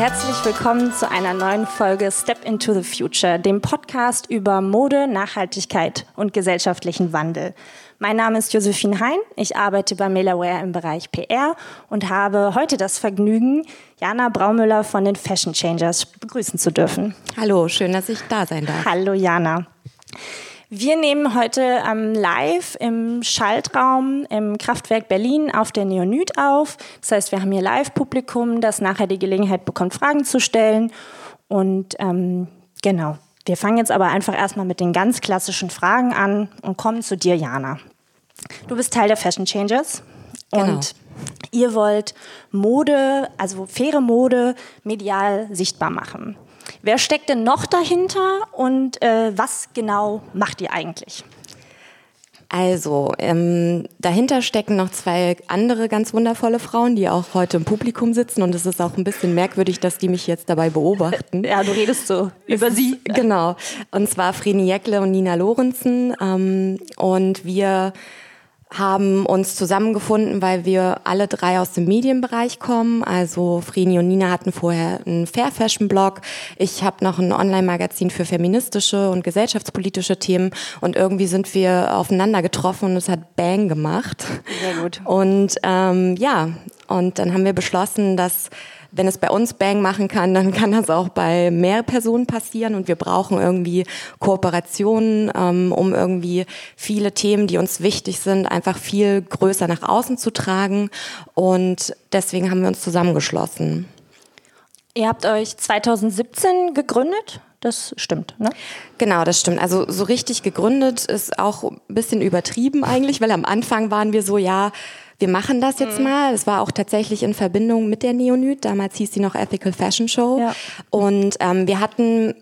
herzlich willkommen zu einer neuen Folge Step into the Future, dem Podcast über Mode, Nachhaltigkeit und gesellschaftlichen Wandel. Mein Name ist Josephine Hein, ich arbeite bei Melaware im Bereich PR und habe heute das Vergnügen, Jana Braumüller von den Fashion Changers begrüßen zu dürfen. Hallo, schön, dass ich da sein darf. Hallo Jana. Wir nehmen heute ähm, live im Schaltraum im Kraftwerk Berlin auf der Neonit auf. Das heißt, wir haben hier Live-Publikum, das nachher die Gelegenheit bekommt, Fragen zu stellen. Und ähm, genau, wir fangen jetzt aber einfach erstmal mit den ganz klassischen Fragen an und kommen zu dir, Jana. Du bist Teil der Fashion Changers Genau. und ihr wollt Mode, also faire Mode, medial sichtbar machen. Wer steckt denn noch dahinter und äh, was genau macht ihr eigentlich? Also, ähm, dahinter stecken noch zwei andere ganz wundervolle Frauen, die auch heute im Publikum sitzen. Und es ist auch ein bisschen merkwürdig, dass die mich jetzt dabei beobachten. Ja, du redest so über sie. Genau. Und zwar Vreni Jäckle und Nina Lorenzen. Ähm, und wir haben uns zusammengefunden, weil wir alle drei aus dem Medienbereich kommen. Also Vreni und Nina hatten vorher einen Fair Fashion Blog. Ich habe noch ein Online-Magazin für feministische und gesellschaftspolitische Themen. Und irgendwie sind wir aufeinander getroffen und es hat Bang gemacht. Sehr gut. Und ähm, ja, und dann haben wir beschlossen, dass wenn es bei uns Bang machen kann, dann kann das auch bei mehr Personen passieren und wir brauchen irgendwie Kooperationen, ähm, um irgendwie viele Themen, die uns wichtig sind, einfach viel größer nach außen zu tragen und deswegen haben wir uns zusammengeschlossen. Ihr habt euch 2017 gegründet. Das stimmt, ne? Genau, das stimmt. Also so richtig gegründet ist auch ein bisschen übertrieben eigentlich, weil am Anfang waren wir so, ja, wir machen das jetzt mal. Es war auch tatsächlich in Verbindung mit der Neonit. Damals hieß die noch Ethical Fashion Show. Ja. Und ähm, wir hatten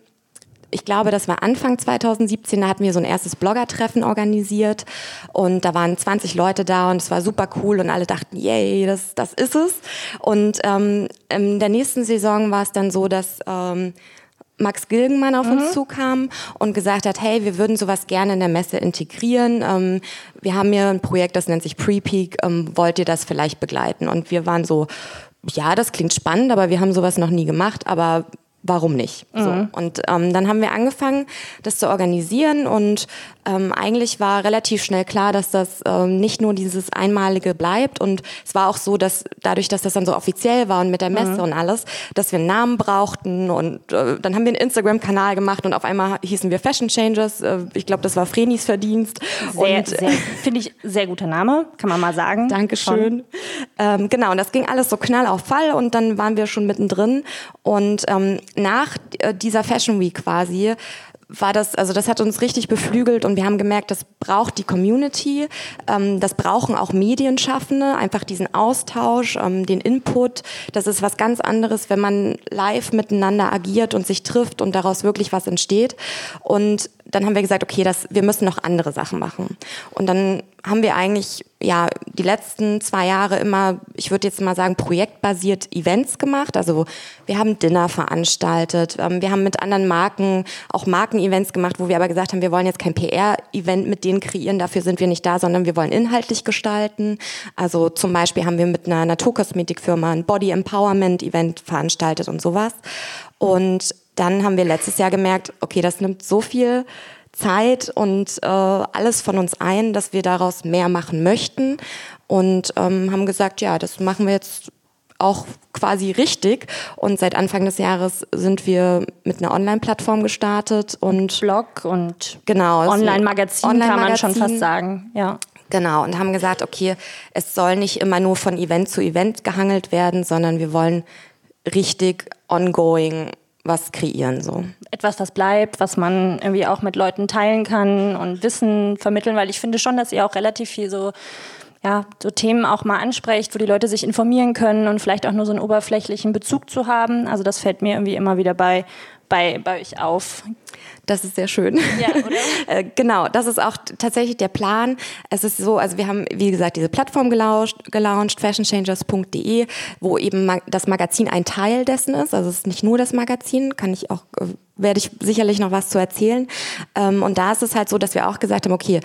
ich glaube, das war Anfang 2017, da hatten wir so ein erstes Blogger-Treffen organisiert und da waren 20 Leute da und es war super cool und alle dachten, yay, das, das ist es. Und ähm, in der nächsten Saison war es dann so, dass ähm, Max Gilgenmann auf uns zukam und gesagt hat, hey, wir würden sowas gerne in der Messe integrieren. Ähm, wir haben hier ein Projekt, das nennt sich Pre-Peak. Ähm, wollt ihr das vielleicht begleiten? Und wir waren so, ja, das klingt spannend, aber wir haben sowas noch nie gemacht, aber warum nicht? So. Und ähm, dann haben wir angefangen, das zu organisieren und ähm, eigentlich war relativ schnell klar, dass das ähm, nicht nur dieses Einmalige bleibt und es war auch so, dass dadurch, dass das dann so offiziell war und mit der Messe und alles, dass wir einen Namen brauchten und äh, dann haben wir einen Instagram-Kanal gemacht und auf einmal hießen wir Fashion Changers. Äh, ich glaube, das war Frenis Verdienst. Sehr, und, sehr, finde ich, sehr guter Name, kann man mal sagen. Dankeschön. Ähm, genau, und das ging alles so knall auf Fall und dann waren wir schon mittendrin. Und ähm, nach äh, dieser Fashion Week quasi war das, also das hat uns richtig beflügelt und wir haben gemerkt, das braucht die Community, ähm, das brauchen auch Medienschaffende, einfach diesen Austausch, ähm, den Input. Das ist was ganz anderes, wenn man live miteinander agiert und sich trifft und daraus wirklich was entsteht. Und dann haben wir gesagt, okay, das, wir müssen noch andere Sachen machen. Und dann haben wir eigentlich ja die letzten zwei Jahre immer, ich würde jetzt mal sagen, projektbasiert Events gemacht. Also wir haben Dinner veranstaltet, ähm, wir haben mit anderen Marken auch Markenevents gemacht, wo wir aber gesagt haben, wir wollen jetzt kein PR-Event mit denen kreieren, dafür sind wir nicht da, sondern wir wollen inhaltlich gestalten. Also zum Beispiel haben wir mit einer Naturkosmetikfirma ein Body Empowerment Event veranstaltet und sowas. Und dann haben wir letztes Jahr gemerkt, okay, das nimmt so viel Zeit und äh, alles von uns ein, dass wir daraus mehr machen möchten und ähm, haben gesagt, ja, das machen wir jetzt auch quasi richtig. Und seit Anfang des Jahres sind wir mit einer Online-Plattform gestartet und Blog und genau Online-Magazin kann man schon fast sagen. Ja. Genau, und haben gesagt, okay, es soll nicht immer nur von Event zu Event gehangelt werden, sondern wir wollen richtig ongoing was kreieren so. Etwas, was bleibt, was man irgendwie auch mit Leuten teilen kann und Wissen vermitteln, weil ich finde schon, dass ihr auch relativ viel so ja, so Themen auch mal ansprecht, wo die Leute sich informieren können und vielleicht auch nur so einen oberflächlichen Bezug zu haben. Also das fällt mir irgendwie immer wieder bei, bei, bei euch auf. Das ist sehr schön. Ja, oder? Äh, genau, das ist auch tatsächlich der Plan. Es ist so, also wir haben, wie gesagt, diese Plattform gelauncht, gelauncht fashionchangers.de, wo eben das Magazin ein Teil dessen ist. Also es ist nicht nur das Magazin, kann ich auch, äh, werde ich sicherlich noch was zu erzählen. Ähm, und da ist es halt so, dass wir auch gesagt haben, okay,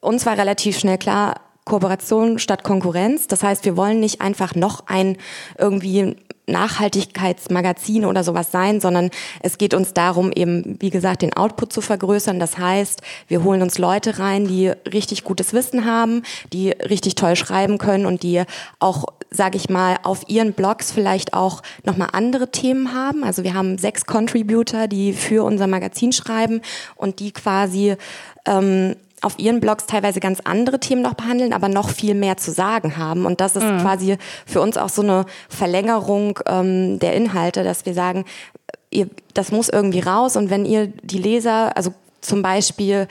uns war relativ schnell klar, Kooperation statt Konkurrenz. Das heißt, wir wollen nicht einfach noch ein irgendwie Nachhaltigkeitsmagazin oder sowas sein, sondern es geht uns darum, eben, wie gesagt, den Output zu vergrößern. Das heißt, wir holen uns Leute rein, die richtig gutes Wissen haben, die richtig toll schreiben können und die auch sage ich mal, auf ihren Blogs vielleicht auch nochmal andere Themen haben. Also wir haben sechs Contributor, die für unser Magazin schreiben und die quasi ähm, auf ihren Blogs teilweise ganz andere Themen noch behandeln, aber noch viel mehr zu sagen haben. Und das ist mhm. quasi für uns auch so eine Verlängerung ähm, der Inhalte, dass wir sagen, ihr, das muss irgendwie raus. Und wenn ihr die Leser, also zum Beispiel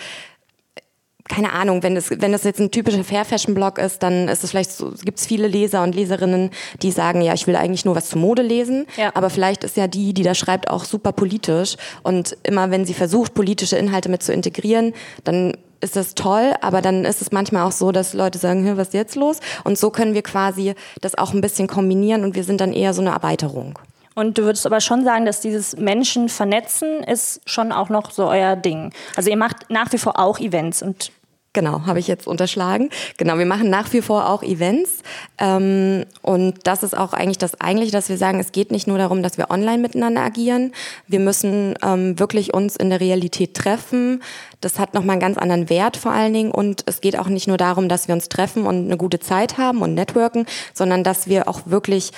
keine Ahnung, wenn es wenn das jetzt ein typischer Fair Fashion Blog ist, dann ist es vielleicht so, gibt es viele Leser und Leserinnen, die sagen, ja, ich will eigentlich nur was zur Mode lesen, ja. aber vielleicht ist ja die, die da schreibt, auch super politisch und immer wenn sie versucht, politische Inhalte mit zu integrieren, dann ist das toll, aber dann ist es manchmal auch so, dass Leute sagen, was ist jetzt los? Und so können wir quasi das auch ein bisschen kombinieren und wir sind dann eher so eine Erweiterung. Und du würdest aber schon sagen, dass dieses Menschen vernetzen ist schon auch noch so euer Ding. Also ihr macht nach wie vor auch Events und Genau, habe ich jetzt unterschlagen. Genau, wir machen nach wie vor auch Events. Ähm, und das ist auch eigentlich das Eigentliche, dass wir sagen, es geht nicht nur darum, dass wir online miteinander agieren. Wir müssen ähm, wirklich uns in der Realität treffen. Das hat nochmal einen ganz anderen Wert vor allen Dingen. Und es geht auch nicht nur darum, dass wir uns treffen und eine gute Zeit haben und networken, sondern dass wir auch wirklich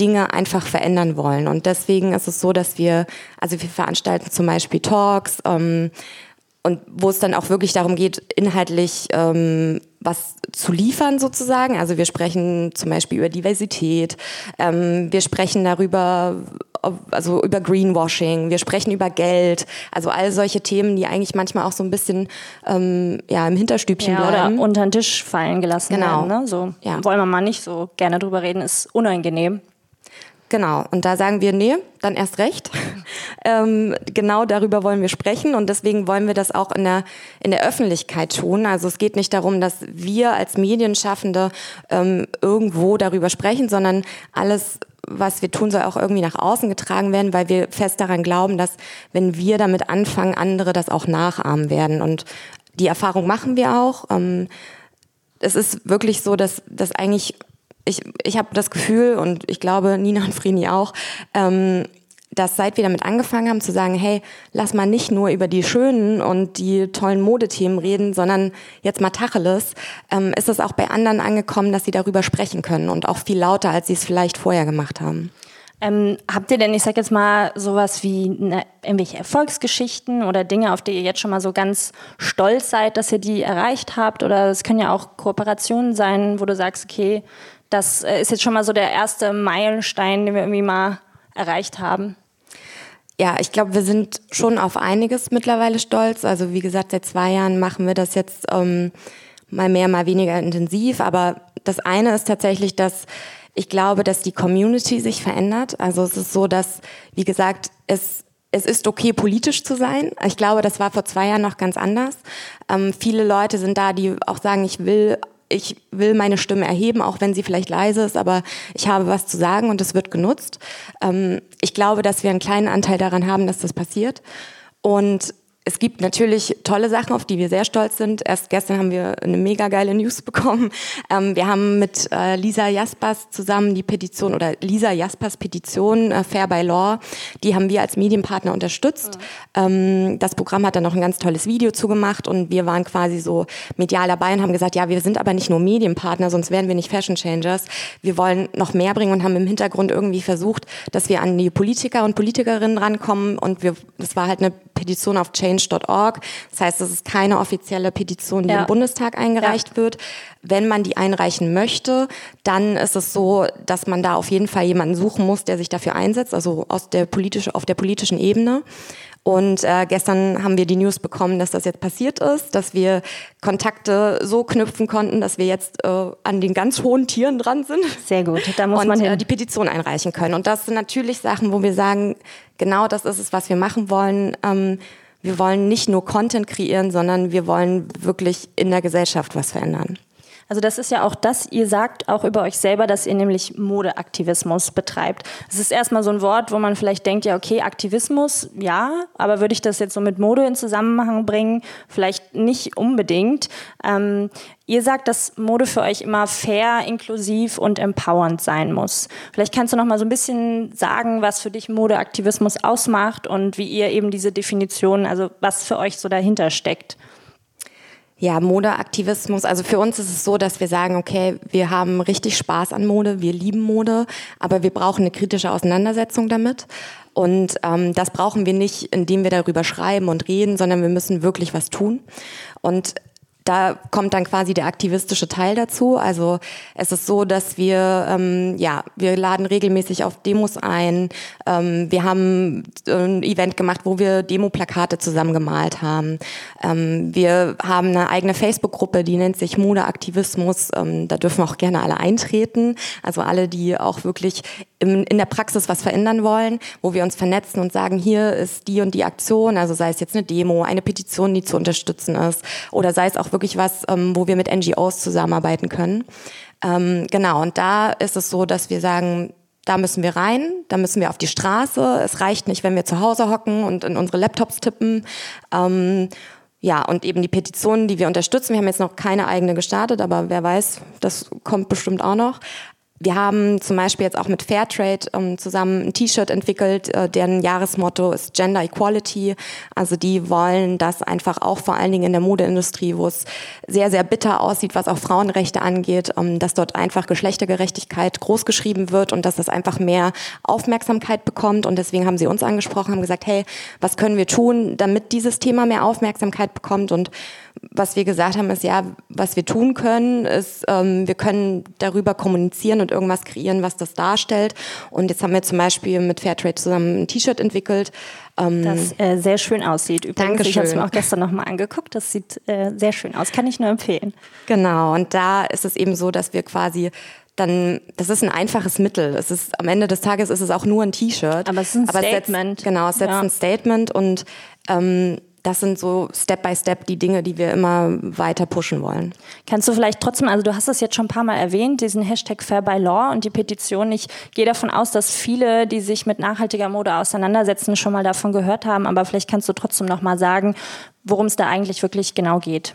Dinge einfach verändern wollen. Und deswegen ist es so, dass wir, also wir veranstalten zum Beispiel Talks, ähm, und wo es dann auch wirklich darum geht, inhaltlich ähm, was zu liefern sozusagen. Also wir sprechen zum Beispiel über Diversität, ähm, wir sprechen darüber, also über Greenwashing, wir sprechen über Geld, also all solche Themen, die eigentlich manchmal auch so ein bisschen ähm, ja, im Hinterstübchen ja, bleiben. Oder unter den Tisch fallen gelassen genau. werden. Ne? So ja. wollen wir mal nicht so gerne drüber reden, ist unangenehm. Genau, und da sagen wir, nee, dann erst recht. ähm, genau darüber wollen wir sprechen und deswegen wollen wir das auch in der, in der Öffentlichkeit tun. Also es geht nicht darum, dass wir als Medienschaffende ähm, irgendwo darüber sprechen, sondern alles, was wir tun, soll auch irgendwie nach außen getragen werden, weil wir fest daran glauben, dass wenn wir damit anfangen, andere das auch nachahmen werden. Und die Erfahrung machen wir auch. Ähm, es ist wirklich so, dass, dass eigentlich ich, ich habe das Gefühl und ich glaube Nina und Frini auch, ähm, dass seit wir damit angefangen haben zu sagen, hey, lass mal nicht nur über die schönen und die tollen Modethemen reden, sondern jetzt mal Tacheles, ähm, ist es auch bei anderen angekommen, dass sie darüber sprechen können und auch viel lauter, als sie es vielleicht vorher gemacht haben. Ähm, habt ihr denn, ich sag jetzt mal, sowas wie eine, irgendwelche Erfolgsgeschichten oder Dinge, auf die ihr jetzt schon mal so ganz stolz seid, dass ihr die erreicht habt? Oder es können ja auch Kooperationen sein, wo du sagst, okay, das äh, ist jetzt schon mal so der erste Meilenstein, den wir irgendwie mal erreicht haben. Ja, ich glaube, wir sind schon auf einiges mittlerweile stolz. Also wie gesagt, seit zwei Jahren machen wir das jetzt ähm, mal mehr, mal weniger intensiv. Aber das eine ist tatsächlich, dass ich glaube, dass die Community sich verändert. Also es ist so, dass, wie gesagt, es es ist okay, politisch zu sein. Ich glaube, das war vor zwei Jahren noch ganz anders. Ähm, viele Leute sind da, die auch sagen, ich will ich will meine Stimme erheben, auch wenn sie vielleicht leise ist, aber ich habe was zu sagen und es wird genutzt. Ähm, ich glaube, dass wir einen kleinen Anteil daran haben, dass das passiert. Und es gibt natürlich tolle Sachen, auf die wir sehr stolz sind. Erst gestern haben wir eine mega geile News bekommen. Ähm, wir haben mit äh, Lisa Jaspers zusammen die Petition oder Lisa Jaspers Petition äh, Fair by Law, die haben wir als Medienpartner unterstützt. Mhm. Ähm, das Programm hat dann noch ein ganz tolles Video zugemacht und wir waren quasi so medial dabei und haben gesagt, ja, wir sind aber nicht nur Medienpartner, sonst wären wir nicht Fashion Changers. Wir wollen noch mehr bringen und haben im Hintergrund irgendwie versucht, dass wir an die Politiker und Politikerinnen rankommen und wir, das war halt eine Petition auf change.org. Das heißt, es ist keine offizielle Petition, die ja. im Bundestag eingereicht ja. wird. Wenn man die einreichen möchte, dann ist es so, dass man da auf jeden Fall jemanden suchen muss, der sich dafür einsetzt, also aus der politische, auf der politischen Ebene. Und äh, gestern haben wir die News bekommen, dass das jetzt passiert ist, dass wir Kontakte so knüpfen konnten, dass wir jetzt äh, an den ganz hohen Tieren dran sind. Sehr gut, da muss und, man äh, die Petition einreichen können. Und das sind natürlich Sachen, wo wir sagen, genau das ist es, was wir machen wollen. Ähm, wir wollen nicht nur Content kreieren, sondern wir wollen wirklich in der Gesellschaft was verändern. Also das ist ja auch das, ihr sagt auch über euch selber, dass ihr nämlich Modeaktivismus betreibt. Das ist erstmal so ein Wort, wo man vielleicht denkt, ja, okay, Aktivismus, ja, aber würde ich das jetzt so mit Mode in Zusammenhang bringen? Vielleicht nicht unbedingt. Ähm, ihr sagt, dass Mode für euch immer fair, inklusiv und empowernd sein muss. Vielleicht kannst du noch mal so ein bisschen sagen, was für dich Modeaktivismus ausmacht und wie ihr eben diese Definition, also was für euch so dahinter steckt. Ja, Modeaktivismus. Also für uns ist es so, dass wir sagen, okay, wir haben richtig Spaß an Mode, wir lieben Mode, aber wir brauchen eine kritische Auseinandersetzung damit. Und ähm, das brauchen wir nicht, indem wir darüber schreiben und reden, sondern wir müssen wirklich was tun. Und da kommt dann quasi der aktivistische Teil dazu. Also es ist so, dass wir ähm, ja wir laden regelmäßig auf Demos ein. Ähm, wir haben ein Event gemacht, wo wir Demo-Plakate zusammengemalt haben. Ähm, wir haben eine eigene Facebook-Gruppe, die nennt sich Modeaktivismus. Ähm, da dürfen auch gerne alle eintreten. Also alle, die auch wirklich im, in der Praxis was verändern wollen, wo wir uns vernetzen und sagen, hier ist die und die Aktion. Also sei es jetzt eine Demo, eine Petition, die zu unterstützen ist, oder sei es auch wirklich was, ähm, wo wir mit NGOs zusammenarbeiten können. Ähm, genau, und da ist es so, dass wir sagen, da müssen wir rein, da müssen wir auf die Straße. Es reicht nicht, wenn wir zu Hause hocken und in unsere Laptops tippen. Ähm, ja, und eben die Petitionen, die wir unterstützen. Wir haben jetzt noch keine eigene gestartet, aber wer weiß, das kommt bestimmt auch noch. Wir haben zum Beispiel jetzt auch mit Fairtrade ähm, zusammen ein T-Shirt entwickelt, äh, deren Jahresmotto ist Gender Equality. Also die wollen das einfach auch vor allen Dingen in der Modeindustrie, wo es sehr, sehr bitter aussieht, was auch Frauenrechte angeht, ähm, dass dort einfach Geschlechtergerechtigkeit großgeschrieben wird und dass das einfach mehr Aufmerksamkeit bekommt. Und deswegen haben sie uns angesprochen, haben gesagt, hey, was können wir tun, damit dieses Thema mehr Aufmerksamkeit bekommt? Und was wir gesagt haben, ist ja, was wir tun können, ist, ähm, wir können darüber kommunizieren und irgendwas kreieren, was das darstellt. Und jetzt haben wir zum Beispiel mit Fairtrade zusammen ein T-Shirt entwickelt. Ähm, das äh, sehr schön aussieht. Übrigens, Dankeschön. ich habe es mir auch gestern nochmal angeguckt. Das sieht äh, sehr schön aus. Kann ich nur empfehlen. Genau. Und da ist es eben so, dass wir quasi dann, das ist ein einfaches Mittel. Es ist, am Ende des Tages ist es auch nur ein T-Shirt. Aber es ist ein Statement. Es setzt, genau, es setzt ja. ein Statement und ähm, das sind so Step by Step die Dinge, die wir immer weiter pushen wollen. Kannst du vielleicht trotzdem, also du hast es jetzt schon ein paar Mal erwähnt, diesen Hashtag Fair by Law und die Petition. Ich gehe davon aus, dass viele, die sich mit nachhaltiger Mode auseinandersetzen, schon mal davon gehört haben. Aber vielleicht kannst du trotzdem noch mal sagen, worum es da eigentlich wirklich genau geht.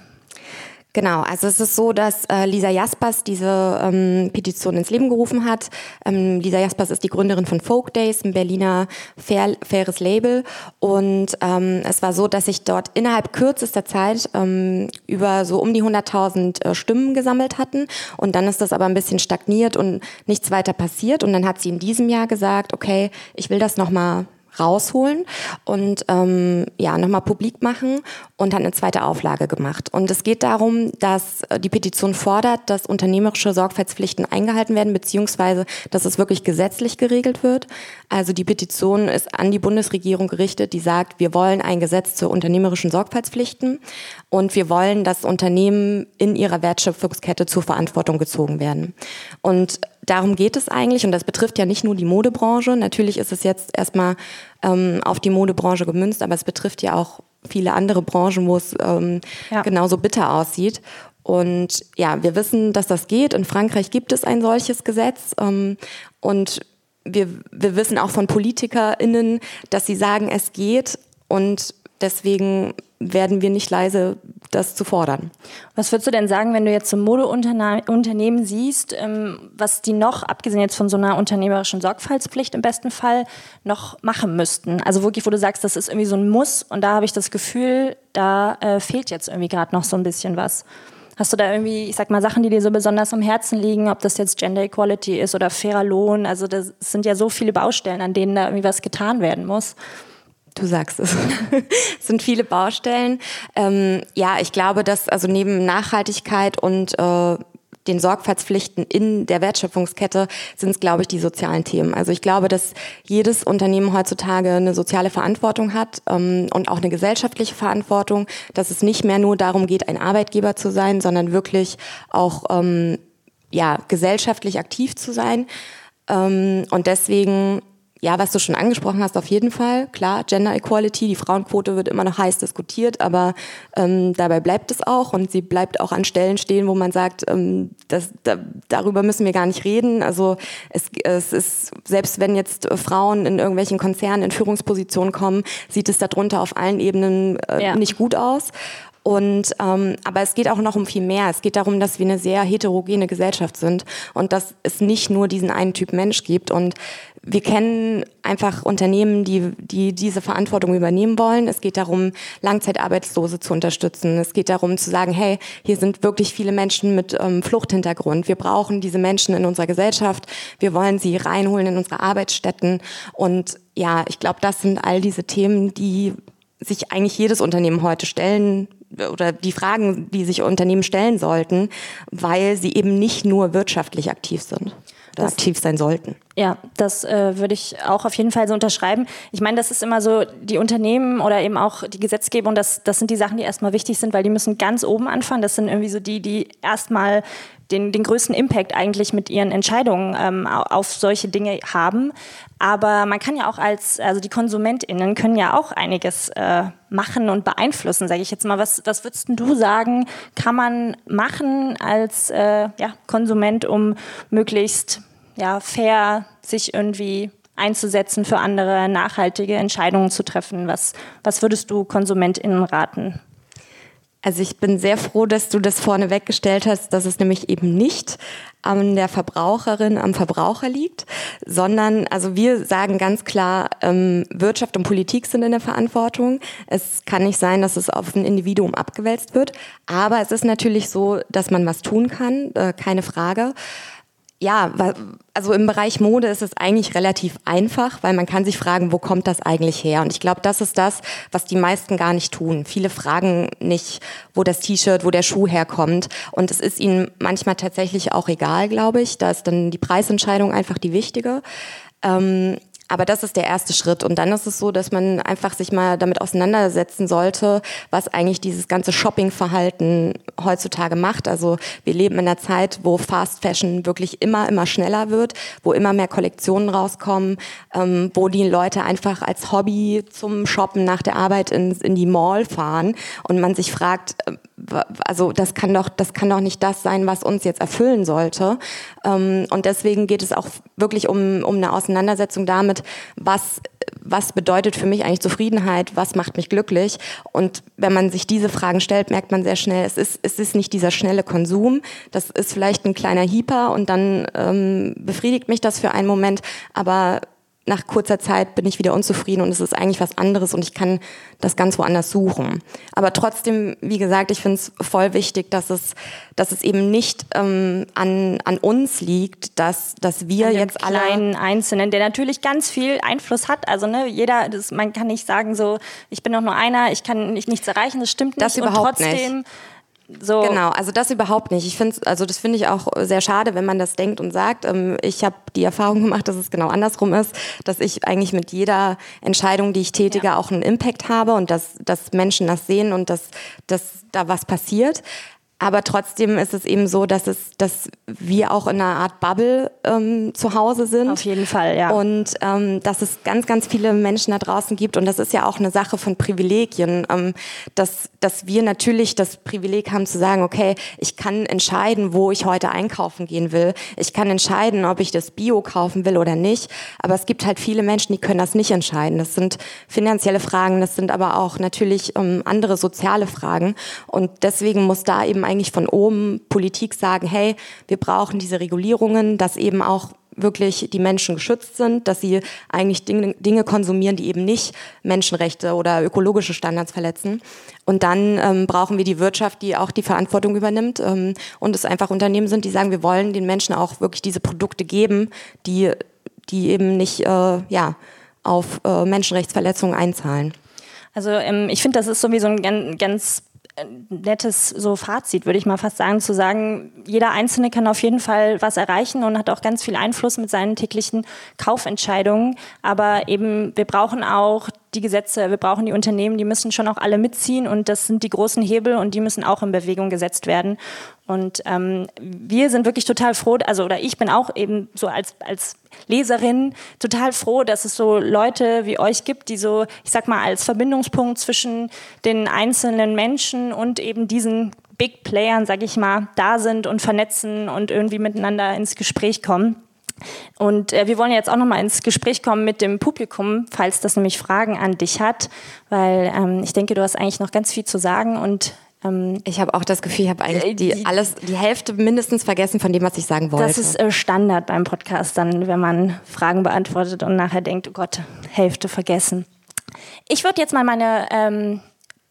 Genau, also es ist so, dass äh, Lisa Jaspers diese ähm, Petition ins Leben gerufen hat. Ähm, Lisa Jaspers ist die Gründerin von Folk Days, ein Berliner fair, faires Label. Und ähm, es war so, dass sich dort innerhalb kürzester Zeit ähm, über so um die 100.000 äh, Stimmen gesammelt hatten. Und dann ist das aber ein bisschen stagniert und nichts weiter passiert. Und dann hat sie in diesem Jahr gesagt, okay, ich will das nochmal rausholen und ähm, ja nochmal publik machen und dann eine zweite Auflage gemacht. Und es geht darum, dass äh, die Petition fordert, dass unternehmerische Sorgfaltspflichten eingehalten werden, beziehungsweise dass es wirklich gesetzlich geregelt wird. Also die Petition ist an die Bundesregierung gerichtet, die sagt, wir wollen ein Gesetz zu unternehmerischen Sorgfaltspflichten und wir wollen, dass Unternehmen in ihrer Wertschöpfungskette zur Verantwortung gezogen werden. Und darum geht es eigentlich und das betrifft ja nicht nur die Modebranche. Natürlich ist es jetzt erstmal ähm, auf die Modebranche gemünzt, aber es betrifft ja auch viele andere Branchen, wo es ähm, ja. genauso bitter aussieht. Und ja, wir wissen, dass das geht. In Frankreich gibt es ein solches Gesetz ähm, und wir, wir wissen auch von PolitikerInnen, dass sie sagen, es geht und deswegen werden wir nicht leise, das zu fordern. Was würdest du denn sagen, wenn du jetzt so Modeunternehmen siehst, ähm, was die noch, abgesehen jetzt von so einer unternehmerischen Sorgfaltspflicht im besten Fall, noch machen müssten? Also wirklich, wo du sagst, das ist irgendwie so ein Muss und da habe ich das Gefühl, da äh, fehlt jetzt irgendwie gerade noch so ein bisschen was. Hast du da irgendwie, ich sag mal, Sachen, die dir so besonders am Herzen liegen, ob das jetzt Gender Equality ist oder fairer Lohn? Also das sind ja so viele Baustellen, an denen da irgendwie was getan werden muss. Du sagst es. es sind viele Baustellen. Ähm, ja, ich glaube, dass also neben Nachhaltigkeit und äh, den Sorgfaltspflichten in der Wertschöpfungskette sind es, glaube ich, die sozialen Themen. Also ich glaube, dass jedes Unternehmen heutzutage eine soziale Verantwortung hat ähm, und auch eine gesellschaftliche Verantwortung, dass es nicht mehr nur darum geht, ein Arbeitgeber zu sein, sondern wirklich auch ähm, ja, gesellschaftlich aktiv zu sein. Ähm, und deswegen ja, was du schon angesprochen hast, auf jeden Fall. Klar, Gender Equality, die Frauenquote wird immer noch heiß diskutiert, aber ähm, dabei bleibt es auch und sie bleibt auch an Stellen stehen, wo man sagt, ähm, das, da, darüber müssen wir gar nicht reden. Also es, es ist, selbst wenn jetzt Frauen in irgendwelchen Konzernen in Führungspositionen kommen, sieht es darunter auf allen Ebenen äh, ja. nicht gut aus. Und ähm, aber es geht auch noch um viel mehr. Es geht darum, dass wir eine sehr heterogene Gesellschaft sind und dass es nicht nur diesen einen Typ Mensch gibt. Und wir kennen einfach Unternehmen, die, die diese Verantwortung übernehmen wollen. Es geht darum, Langzeitarbeitslose zu unterstützen. Es geht darum zu sagen, hey, hier sind wirklich viele Menschen mit ähm, Fluchthintergrund. Wir brauchen diese Menschen in unserer Gesellschaft. Wir wollen sie reinholen in unsere Arbeitsstätten. Und ja, ich glaube, das sind all diese Themen, die sich eigentlich jedes Unternehmen heute stellen oder die Fragen, die sich Unternehmen stellen sollten, weil sie eben nicht nur wirtschaftlich aktiv sind oder das, aktiv sein sollten. Ja, das äh, würde ich auch auf jeden Fall so unterschreiben. Ich meine, das ist immer so, die Unternehmen oder eben auch die Gesetzgebung, das, das sind die Sachen, die erstmal wichtig sind, weil die müssen ganz oben anfangen. Das sind irgendwie so die, die erstmal den, den größten Impact eigentlich mit ihren Entscheidungen ähm, auf solche Dinge haben. Aber man kann ja auch als, also die KonsumentInnen können ja auch einiges äh, machen und beeinflussen, sage ich jetzt mal. Was, was würdest du sagen, kann man machen als äh, ja, Konsument, um möglichst ja, fair sich irgendwie einzusetzen für andere, nachhaltige Entscheidungen zu treffen? Was, was würdest du KonsumentInnen raten? Also ich bin sehr froh, dass du das vorne weggestellt hast, dass es nämlich eben nicht an der Verbraucherin, am Verbraucher liegt, sondern also wir sagen ganz klar, ähm, Wirtschaft und Politik sind in der Verantwortung. Es kann nicht sein, dass es auf ein Individuum abgewälzt wird, aber es ist natürlich so, dass man was tun kann, äh, keine Frage ja, also im Bereich Mode ist es eigentlich relativ einfach, weil man kann sich fragen, wo kommt das eigentlich her? Und ich glaube, das ist das, was die meisten gar nicht tun. Viele fragen nicht, wo das T-Shirt, wo der Schuh herkommt. Und es ist ihnen manchmal tatsächlich auch egal, glaube ich. Da ist dann die Preisentscheidung einfach die wichtige. Ähm, aber das ist der erste Schritt. Und dann ist es so, dass man einfach sich mal damit auseinandersetzen sollte, was eigentlich dieses ganze Shoppingverhalten heutzutage macht. Also wir leben in einer Zeit, wo Fast Fashion wirklich immer, immer schneller wird, wo immer mehr Kollektionen rauskommen, ähm, wo die Leute einfach als Hobby zum Shoppen nach der Arbeit in, in die Mall fahren und man sich fragt, äh, also das kann doch, das kann doch nicht das sein, was uns jetzt erfüllen sollte. Ähm, und deswegen geht es auch wirklich um, um eine Auseinandersetzung damit, was, was bedeutet für mich eigentlich Zufriedenheit, was macht mich glücklich. Und wenn man sich diese Fragen stellt, merkt man sehr schnell, es ist, es ist nicht dieser schnelle Konsum, das ist vielleicht ein kleiner Hieper und dann ähm, befriedigt mich das für einen Moment, aber nach kurzer Zeit bin ich wieder unzufrieden und es ist eigentlich was anderes und ich kann das ganz woanders suchen. Aber trotzdem, wie gesagt, ich finde es voll wichtig, dass es, dass es eben nicht ähm, an, an uns liegt, dass, dass wir jetzt alle kleinen Einzelnen, der natürlich ganz viel Einfluss hat. Also ne, jeder, das, man kann nicht sagen so, ich bin doch nur einer, ich kann nicht, nichts erreichen, das stimmt nicht. Das überhaupt und trotzdem nicht so. Genau, also das überhaupt nicht. Ich finde, also das finde ich auch sehr schade, wenn man das denkt und sagt. Ähm, ich habe die Erfahrung gemacht, dass es genau andersrum ist, dass ich eigentlich mit jeder Entscheidung, die ich tätige, ja. auch einen Impact habe und dass, dass Menschen das sehen und dass, dass da was passiert. Aber trotzdem ist es eben so, dass es, dass wir auch in einer Art Bubble ähm, zu Hause sind. Auf jeden Fall, ja. Und ähm, dass es ganz, ganz viele Menschen da draußen gibt. Und das ist ja auch eine Sache von Privilegien, ähm, dass, dass wir natürlich das Privileg haben zu sagen, okay, ich kann entscheiden, wo ich heute einkaufen gehen will. Ich kann entscheiden, ob ich das Bio kaufen will oder nicht. Aber es gibt halt viele Menschen, die können das nicht entscheiden. Das sind finanzielle Fragen, das sind aber auch natürlich ähm, andere soziale Fragen. Und deswegen muss da eben eigentlich von oben Politik sagen, hey, wir brauchen diese Regulierungen, dass eben auch wirklich die Menschen geschützt sind, dass sie eigentlich Dinge, Dinge konsumieren, die eben nicht Menschenrechte oder ökologische Standards verletzen. Und dann ähm, brauchen wir die Wirtschaft, die auch die Verantwortung übernimmt ähm, und es einfach Unternehmen sind, die sagen, wir wollen den Menschen auch wirklich diese Produkte geben, die, die eben nicht äh, ja, auf äh, Menschenrechtsverletzungen einzahlen. Also ähm, ich finde, das ist sowieso ein ganz nettes so Fazit, würde ich mal fast sagen, zu sagen, jeder Einzelne kann auf jeden Fall was erreichen und hat auch ganz viel Einfluss mit seinen täglichen Kaufentscheidungen. Aber eben, wir brauchen auch die Gesetze, wir brauchen die Unternehmen, die müssen schon auch alle mitziehen und das sind die großen Hebel und die müssen auch in Bewegung gesetzt werden. Und ähm, wir sind wirklich total froh, also oder ich bin auch eben so als, als Leserin total froh, dass es so Leute wie euch gibt, die so, ich sag mal, als Verbindungspunkt zwischen den einzelnen Menschen und eben diesen Big Playern, sag ich mal, da sind und vernetzen und irgendwie miteinander ins Gespräch kommen. Und äh, wir wollen jetzt auch noch mal ins Gespräch kommen mit dem Publikum, falls das nämlich Fragen an dich hat, weil ähm, ich denke, du hast eigentlich noch ganz viel zu sagen und ähm, ich habe auch das Gefühl, ich habe eigentlich äh, die, alles, die Hälfte mindestens vergessen von dem, was ich sagen wollte. Das ist äh, Standard beim Podcast, dann, wenn man Fragen beantwortet und nachher denkt, oh Gott, Hälfte vergessen. Ich würde jetzt mal meine ähm,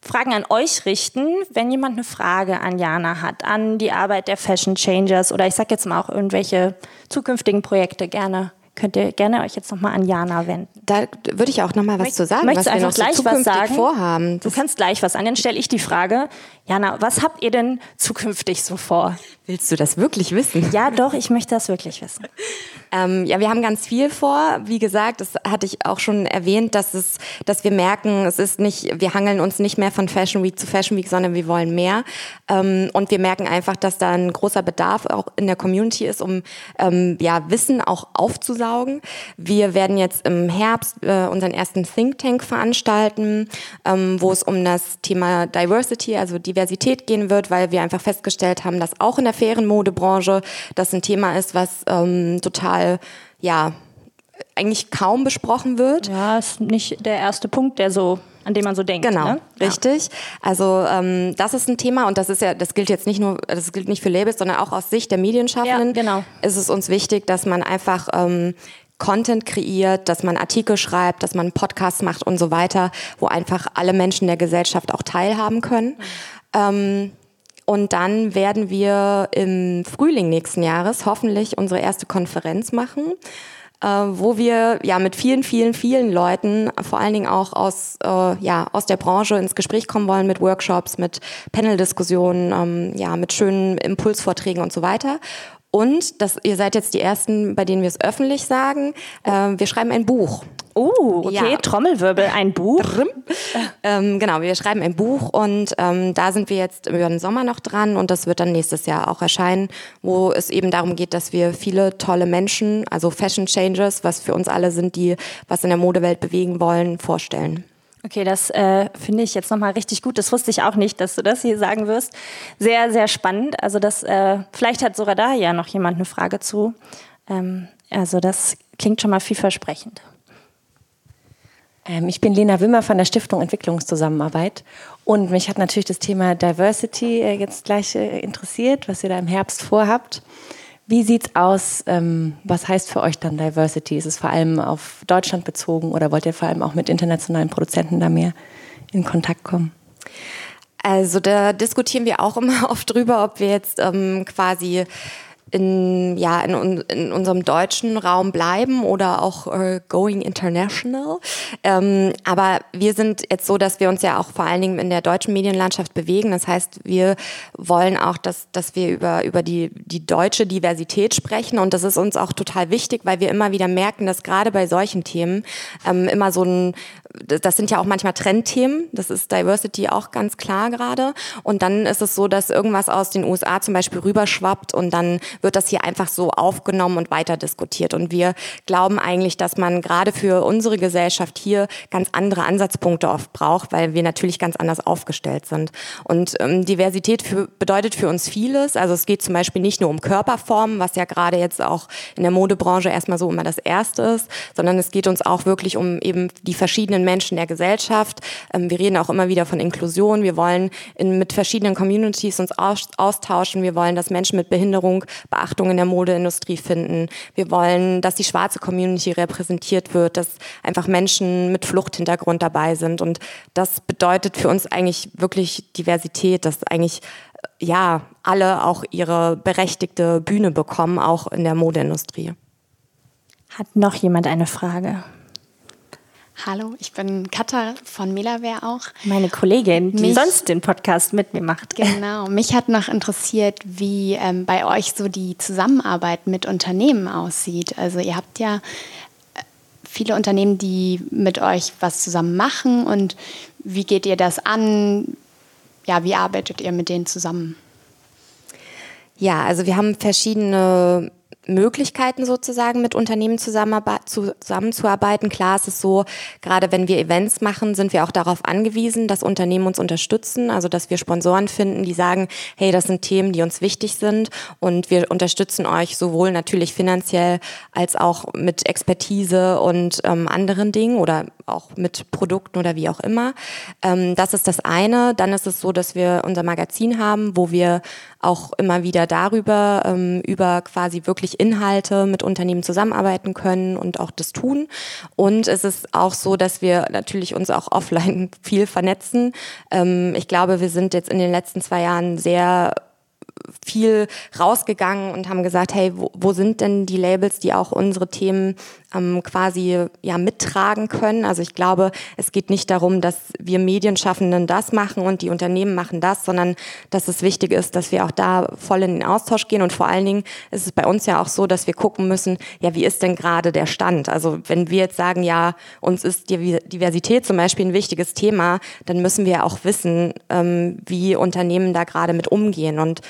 Fragen an euch richten, wenn jemand eine Frage an Jana hat, an die Arbeit der Fashion Changers oder ich sage jetzt mal auch irgendwelche zukünftigen Projekte gerne könnt ihr gerne euch jetzt nochmal an Jana wenden. Da würde ich auch nochmal was Möcht, zu sagen, was wir noch gleich so was sagen? vorhaben. Du kannst gleich was an. Dann stelle ich die Frage, Jana, was habt ihr denn zukünftig so vor? Willst du das wirklich wissen? Ja, doch, ich möchte das wirklich wissen. Ähm, ja, wir haben ganz viel vor. Wie gesagt, das hatte ich auch schon erwähnt, dass es, dass wir merken, es ist nicht, wir hangeln uns nicht mehr von Fashion Week zu Fashion Week, sondern wir wollen mehr. Ähm, und wir merken einfach, dass da ein großer Bedarf auch in der Community ist, um ähm, ja Wissen auch aufzusaugen. Wir werden jetzt im Herbst äh, unseren ersten Think Tank veranstalten, ähm, wo es um das Thema Diversity, also Diversität gehen wird, weil wir einfach festgestellt haben, dass auch in der fairen Modebranche das ein Thema ist, was ähm, total, ja, eigentlich kaum besprochen wird. Ja, ist nicht der erste Punkt, der so an dem man so denkt. Genau, ne? richtig. Ja. Also ähm, das ist ein Thema und das ist ja, das gilt jetzt nicht nur, das gilt nicht für Labels, sondern auch aus Sicht der Medienschaffenden. Ja, genau. Ist es uns wichtig, dass man einfach ähm, Content kreiert, dass man Artikel schreibt, dass man Podcasts macht und so weiter, wo einfach alle Menschen der Gesellschaft auch teilhaben können. Mhm. Ähm, und dann werden wir im Frühling nächsten Jahres hoffentlich unsere erste Konferenz machen, äh, wo wir ja mit vielen, vielen, vielen Leuten, vor allen Dingen auch aus, äh, ja, aus der Branche ins Gespräch kommen wollen mit Workshops, mit Paneldiskussionen, ähm, ja, mit schönen Impulsvorträgen und so weiter. Und das, ihr seid jetzt die Ersten, bei denen wir es öffentlich sagen. Äh, wir schreiben ein Buch. Oh, okay, ja. Trommelwirbel, ein Buch. ähm, genau, wir schreiben ein Buch und ähm, da sind wir jetzt über den Sommer noch dran und das wird dann nächstes Jahr auch erscheinen, wo es eben darum geht, dass wir viele tolle Menschen, also Fashion Changers, was für uns alle sind, die was in der Modewelt bewegen wollen, vorstellen. Okay, das äh, finde ich jetzt nochmal richtig gut. Das wusste ich auch nicht, dass du das hier sagen wirst. Sehr, sehr spannend. Also das, äh, vielleicht hat sogar da ja noch jemand eine Frage zu. Ähm, also das klingt schon mal vielversprechend. Ähm, ich bin Lena Wimmer von der Stiftung Entwicklungszusammenarbeit und mich hat natürlich das Thema Diversity äh, jetzt gleich äh, interessiert, was ihr da im Herbst vorhabt. Wie sieht's aus? Ähm, was heißt für euch dann Diversity? Ist es vor allem auf Deutschland bezogen oder wollt ihr vor allem auch mit internationalen Produzenten da mehr in Kontakt kommen? Also da diskutieren wir auch immer oft drüber, ob wir jetzt ähm, quasi in, ja, in, in unserem deutschen Raum bleiben oder auch äh, going international. Ähm, aber wir sind jetzt so, dass wir uns ja auch vor allen Dingen in der deutschen Medienlandschaft bewegen. Das heißt, wir wollen auch, dass, dass wir über, über die, die deutsche Diversität sprechen. Und das ist uns auch total wichtig, weil wir immer wieder merken, dass gerade bei solchen Themen ähm, immer so ein, das sind ja auch manchmal Trendthemen. Das ist Diversity auch ganz klar gerade. Und dann ist es so, dass irgendwas aus den USA zum Beispiel rüberschwappt und dann wird das hier einfach so aufgenommen und weiter diskutiert. Und wir glauben eigentlich, dass man gerade für unsere Gesellschaft hier ganz andere Ansatzpunkte oft braucht, weil wir natürlich ganz anders aufgestellt sind. Und ähm, Diversität für, bedeutet für uns vieles. Also es geht zum Beispiel nicht nur um Körperformen, was ja gerade jetzt auch in der Modebranche erstmal so immer das Erste ist, sondern es geht uns auch wirklich um eben die verschiedenen Menschen der Gesellschaft. Ähm, wir reden auch immer wieder von Inklusion. Wir wollen in, mit verschiedenen Communities uns austauschen. Wir wollen, dass Menschen mit Behinderung Beachtung in der Modeindustrie finden. Wir wollen, dass die schwarze Community repräsentiert wird, dass einfach Menschen mit Fluchthintergrund dabei sind. Und das bedeutet für uns eigentlich wirklich Diversität, dass eigentlich ja alle auch ihre berechtigte Bühne bekommen, auch in der Modeindustrie. Hat noch jemand eine Frage? Hallo, ich bin Katha von Melaware auch. Meine Kollegin, die mich, sonst den Podcast mit mir macht. Genau, mich hat noch interessiert, wie ähm, bei euch so die Zusammenarbeit mit Unternehmen aussieht. Also ihr habt ja viele Unternehmen, die mit euch was zusammen machen und wie geht ihr das an? Ja, wie arbeitet ihr mit denen zusammen? Ja, also wir haben verschiedene Möglichkeiten sozusagen mit Unternehmen zusammenzuarbeiten. Klar ist es so, gerade wenn wir Events machen, sind wir auch darauf angewiesen, dass Unternehmen uns unterstützen, also dass wir Sponsoren finden, die sagen, hey, das sind Themen, die uns wichtig sind und wir unterstützen euch sowohl natürlich finanziell als auch mit Expertise und ähm, anderen Dingen oder auch mit Produkten oder wie auch immer. Ähm, das ist das eine. Dann ist es so, dass wir unser Magazin haben, wo wir auch immer wieder darüber, ähm, über quasi wirklich Inhalte mit Unternehmen zusammenarbeiten können und auch das tun. Und es ist auch so, dass wir natürlich uns auch offline viel vernetzen. Ähm, ich glaube, wir sind jetzt in den letzten zwei Jahren sehr viel rausgegangen und haben gesagt, hey, wo, wo sind denn die Labels, die auch unsere Themen ähm, quasi ja mittragen können? Also ich glaube, es geht nicht darum, dass wir Medienschaffenden das machen und die Unternehmen machen das, sondern dass es wichtig ist, dass wir auch da voll in den Austausch gehen und vor allen Dingen ist es bei uns ja auch so, dass wir gucken müssen, ja, wie ist denn gerade der Stand? Also wenn wir jetzt sagen, ja, uns ist Diversität zum Beispiel ein wichtiges Thema, dann müssen wir auch wissen, ähm, wie Unternehmen da gerade mit umgehen und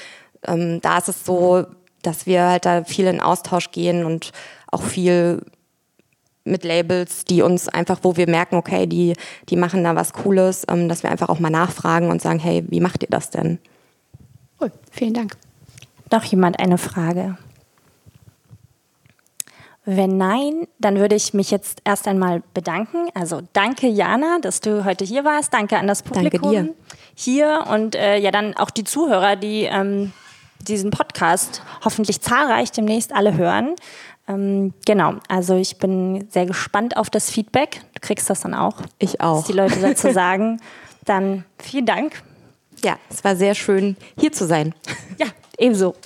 ähm, da ist es so, dass wir halt da viel in Austausch gehen und auch viel mit Labels, die uns einfach, wo wir merken, okay, die, die machen da was Cooles, ähm, dass wir einfach auch mal nachfragen und sagen, hey, wie macht ihr das denn? Cool, vielen Dank. Noch jemand eine Frage? Wenn nein, dann würde ich mich jetzt erst einmal bedanken. Also danke Jana, dass du heute hier warst. Danke an das Publikum danke dir. hier und äh, ja dann auch die Zuhörer, die ähm, diesen Podcast hoffentlich zahlreich demnächst alle hören. Ähm, genau, also ich bin sehr gespannt auf das Feedback. Du kriegst das dann auch. Ich auch. Was die Leute dazu sagen. Dann vielen Dank. Ja, es war sehr schön, hier zu sein. Ja, ebenso.